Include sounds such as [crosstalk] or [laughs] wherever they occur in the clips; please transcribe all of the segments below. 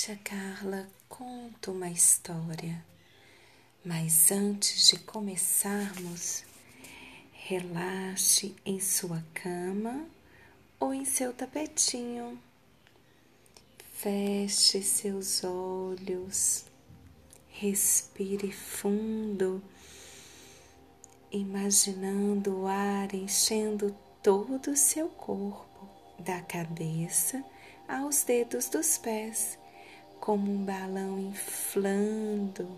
Tia Carla conta uma história, mas antes de começarmos, relaxe em sua cama ou em seu tapetinho. Feche seus olhos, respire fundo, imaginando o ar enchendo todo o seu corpo, da cabeça aos dedos dos pés, como um balão inflando,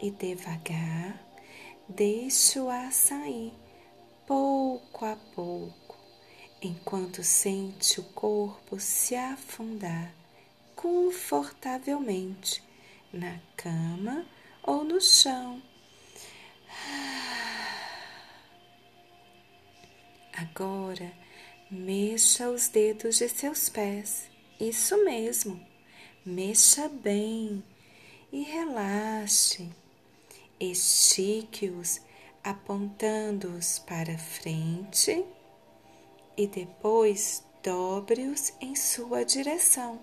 e devagar deixe o ar sair, pouco a pouco, enquanto sente o corpo se afundar confortavelmente na cama ou no chão. Agora, mexa os dedos de seus pés. Isso mesmo. Mexa bem e relaxe. Estique-os apontando-os para frente e depois dobre-os em sua direção,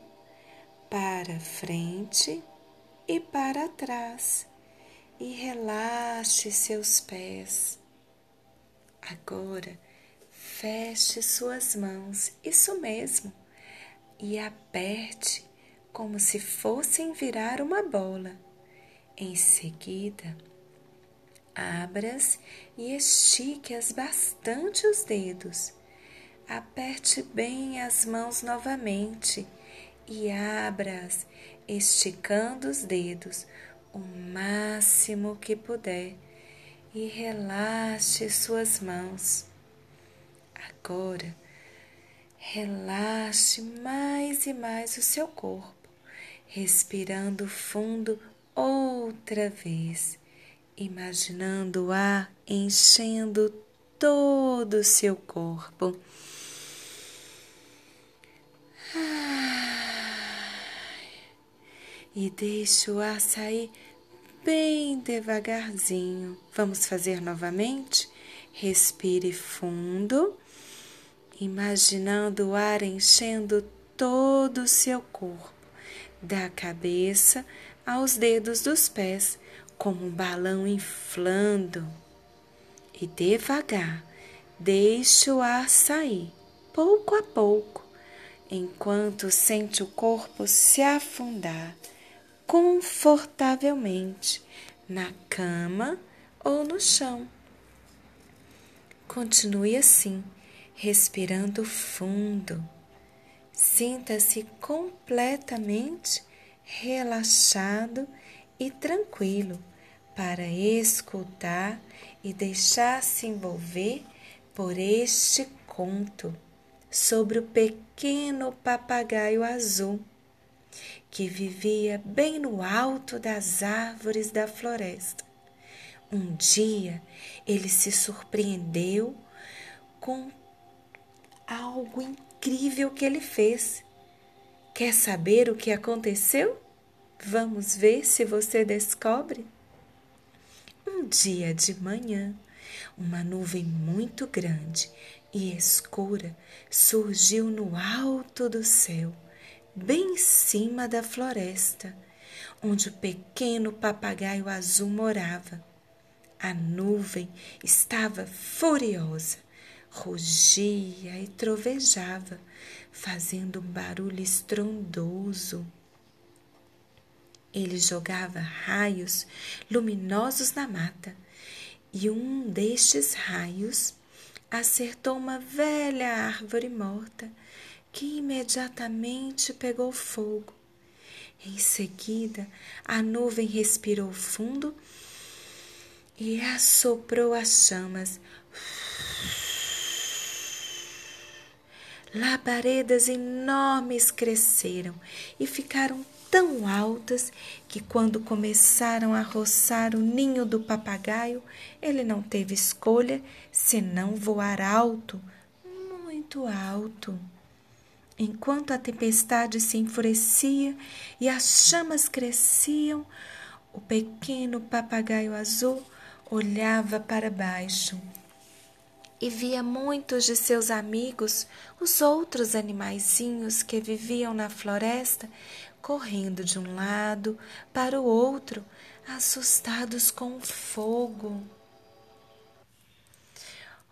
para frente e para trás, e relaxe seus pés. Agora, feche suas mãos, isso mesmo, e aperte como se fossem virar uma bola. Em seguida, abras e estique-as bastante os dedos. Aperte bem as mãos novamente e abra-as, esticando os dedos o máximo que puder e relaxe suas mãos. Agora, relaxe mais e mais o seu corpo, respirando fundo outra vez, imaginando o ar enchendo todo o seu corpo. E deixe o ar sair bem devagarzinho. Vamos fazer novamente? Respire fundo imaginando o ar enchendo todo o seu corpo, da cabeça aos dedos dos pés, como um balão inflando. E devagar, deixe o ar sair, pouco a pouco, enquanto sente o corpo se afundar confortavelmente na cama ou no chão. Continue assim respirando fundo. Sinta-se completamente relaxado e tranquilo para escutar e deixar-se envolver por este conto sobre o pequeno papagaio azul que vivia bem no alto das árvores da floresta. Um dia ele se surpreendeu com algo incrível que ele fez. Quer saber o que aconteceu? Vamos ver se você descobre. Um dia de manhã, uma nuvem muito grande e escura surgiu no alto do céu, bem em cima da floresta, onde o pequeno papagaio azul morava. A nuvem estava furiosa rugia e trovejava, fazendo um barulho estrondoso. Ele jogava raios luminosos na mata, e um destes raios acertou uma velha árvore morta que imediatamente pegou fogo. Em seguida, a nuvem respirou fundo e assoprou as chamas Labaredas enormes cresceram e ficaram tão altas que, quando começaram a roçar o ninho do papagaio, ele não teve escolha senão voar alto, muito alto. Enquanto a tempestade se enfurecia e as chamas cresciam, o pequeno papagaio azul olhava para baixo e via muitos de seus amigos, os outros animaizinhos que viviam na floresta, correndo de um lado para o outro, assustados com o fogo.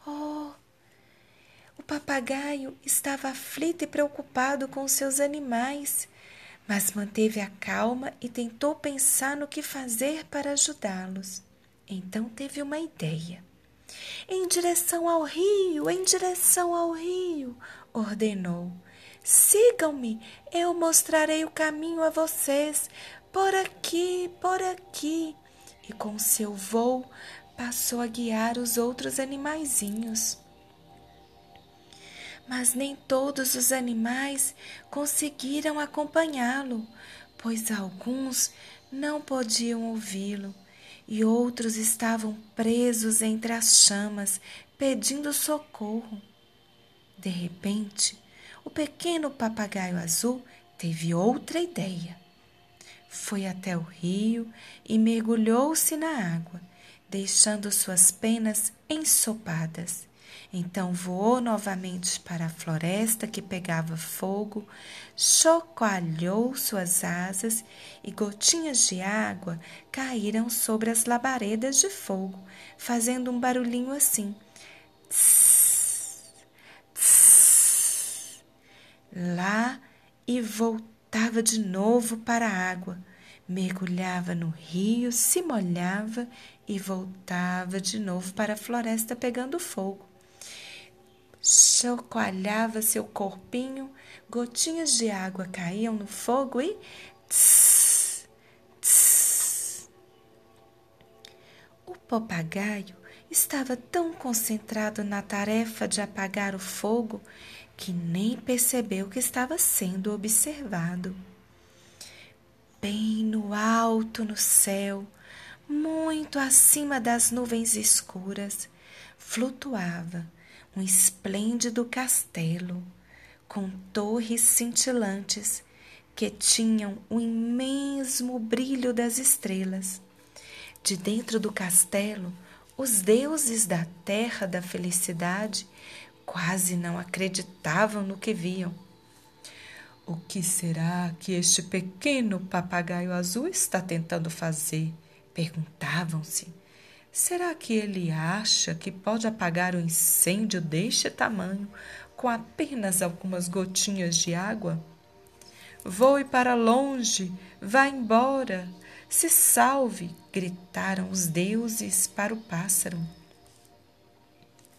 Oh! O papagaio estava aflito e preocupado com seus animais, mas manteve a calma e tentou pensar no que fazer para ajudá-los. Então teve uma ideia. Em direção ao rio, em direção ao rio, ordenou. Sigam-me, eu mostrarei o caminho a vocês. Por aqui, por aqui. E com seu voo passou a guiar os outros animaizinhos. Mas nem todos os animais conseguiram acompanhá-lo, pois alguns não podiam ouvi-lo e outros estavam presos entre as chamas, pedindo socorro. De repente, o pequeno papagaio azul teve outra ideia. Foi até o rio e mergulhou-se na água, deixando suas penas ensopadas. Então voou novamente para a floresta que pegava fogo, chocalhou suas asas e gotinhas de água caíram sobre as labaredas de fogo, fazendo um barulhinho assim. Tss, tss. Lá e voltava de novo para a água, mergulhava no rio, se molhava e voltava de novo para a floresta pegando fogo chacoalhava seu corpinho, gotinhas de água caíam no fogo e tss, tss. O papagaio estava tão concentrado na tarefa de apagar o fogo que nem percebeu que estava sendo observado. Bem no alto no céu, muito acima das nuvens escuras, flutuava um esplêndido castelo com torres cintilantes que tinham o imenso brilho das estrelas. De dentro do castelo, os deuses da terra da felicidade quase não acreditavam no que viam. O que será que este pequeno papagaio azul está tentando fazer? Perguntavam-se. Será que ele acha que pode apagar o um incêndio deste tamanho com apenas algumas gotinhas de água? Voe para longe, vá embora, se salve! gritaram os deuses para o pássaro.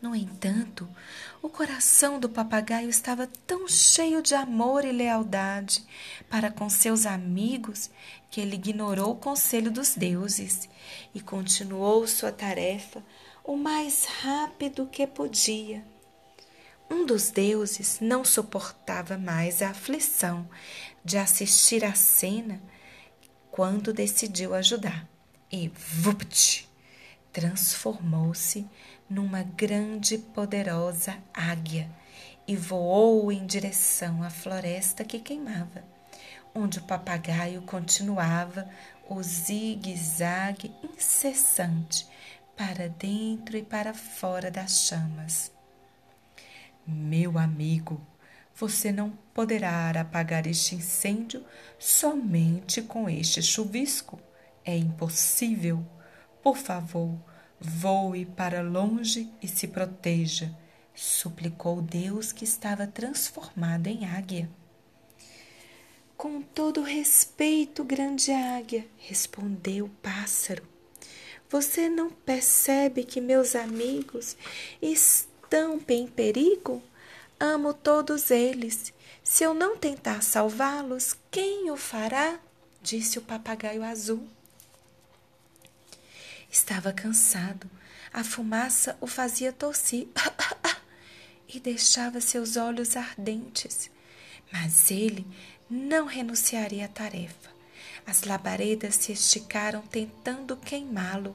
No entanto, o coração do papagaio estava tão cheio de amor e lealdade para com seus amigos que ele ignorou o conselho dos deuses e continuou sua tarefa o mais rápido que podia. Um dos deuses não suportava mais a aflição de assistir à cena quando decidiu ajudar e, vupt, transformou-se numa grande e poderosa águia e voou em direção à floresta que queimava, onde o papagaio continuava o zigue-zague incessante para dentro e para fora das chamas. Meu amigo, você não poderá apagar este incêndio somente com este chuvisco. É impossível. Por favor, Voe para longe e se proteja, suplicou Deus que estava transformado em águia. Com todo respeito, grande águia, respondeu o pássaro. Você não percebe que meus amigos estão em perigo? Amo todos eles. Se eu não tentar salvá-los, quem o fará? disse o papagaio azul. Estava cansado. A fumaça o fazia tossir [laughs] e deixava seus olhos ardentes. Mas ele não renunciaria à tarefa. As labaredas se esticaram tentando queimá-lo.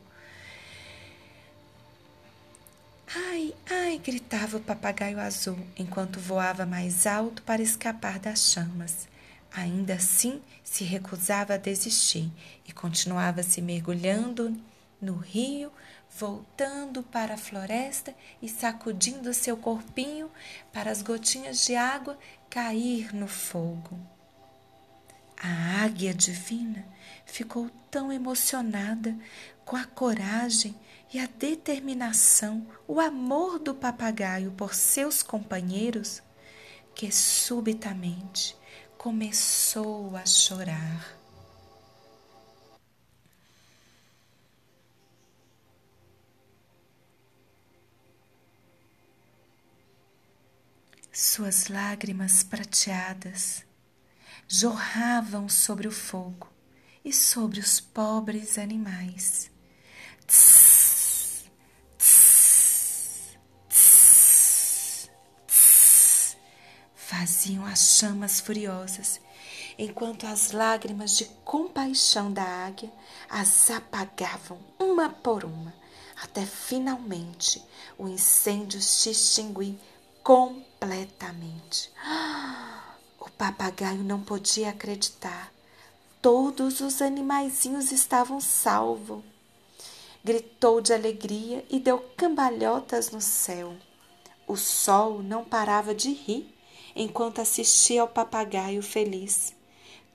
Ai, ai! gritava o papagaio azul enquanto voava mais alto para escapar das chamas. Ainda assim, se recusava a desistir e continuava se mergulhando no rio, voltando para a floresta e sacudindo seu corpinho para as gotinhas de água cair no fogo. A águia divina ficou tão emocionada com a coragem e a determinação, o amor do papagaio por seus companheiros, que subitamente começou a chorar. Suas lágrimas prateadas jorravam sobre o fogo e sobre os pobres animais. Tss, faziam as chamas furiosas, enquanto as lágrimas de compaixão da águia as apagavam uma por uma, até finalmente o incêndio se extinguir [gasps] O papagaio não podia acreditar. Todos os animaizinhos estavam salvos. Gritou de alegria e deu cambalhotas no céu. O sol não parava de rir enquanto assistia ao papagaio feliz.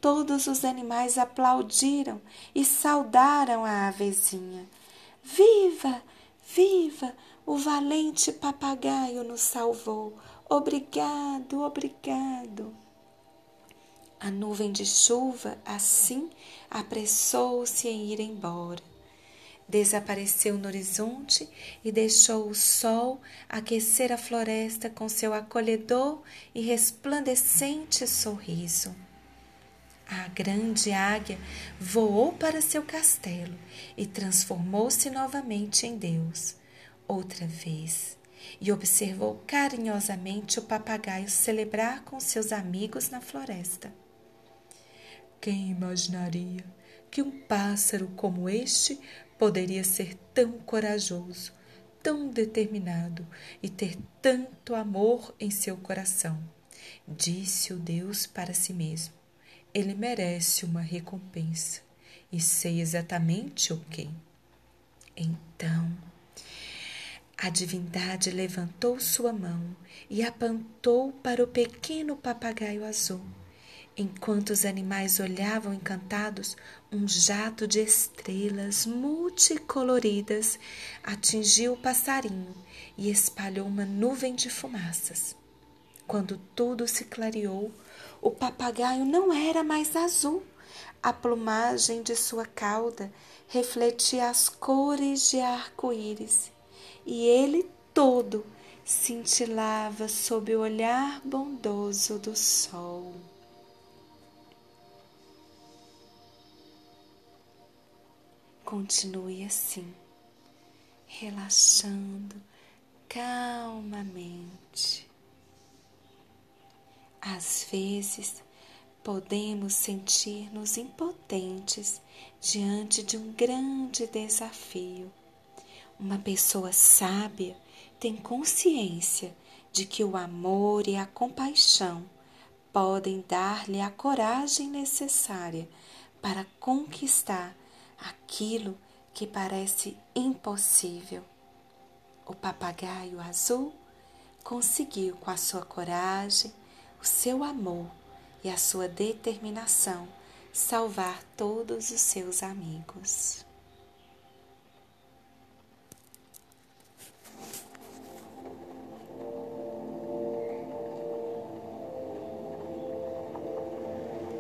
Todos os animais aplaudiram e saudaram a avezinha. Viva! Viva! O valente papagaio nos salvou. Obrigado, obrigado. A nuvem de chuva, assim, apressou-se em ir embora. Desapareceu no horizonte e deixou o sol aquecer a floresta com seu acolhedor e resplandecente sorriso. A grande águia voou para seu castelo e transformou-se novamente em Deus outra vez e observou carinhosamente o papagaio celebrar com seus amigos na floresta. Quem imaginaria que um pássaro como este poderia ser tão corajoso, tão determinado e ter tanto amor em seu coração? Disse o Deus para si mesmo. Ele merece uma recompensa e sei exatamente o que. Então, a divindade levantou sua mão e apontou para o pequeno papagaio azul. Enquanto os animais olhavam encantados, um jato de estrelas multicoloridas atingiu o passarinho e espalhou uma nuvem de fumaças. Quando tudo se clareou, o papagaio não era mais azul. A plumagem de sua cauda refletia as cores de arco-íris e ele todo cintilava sob o olhar bondoso do sol. Continue assim, relaxando calmamente. Às vezes, podemos sentir-nos impotentes diante de um grande desafio uma pessoa sábia tem consciência de que o amor e a compaixão podem dar-lhe a coragem necessária para conquistar aquilo que parece impossível. O papagaio azul conseguiu, com a sua coragem, o seu amor e a sua determinação, salvar todos os seus amigos.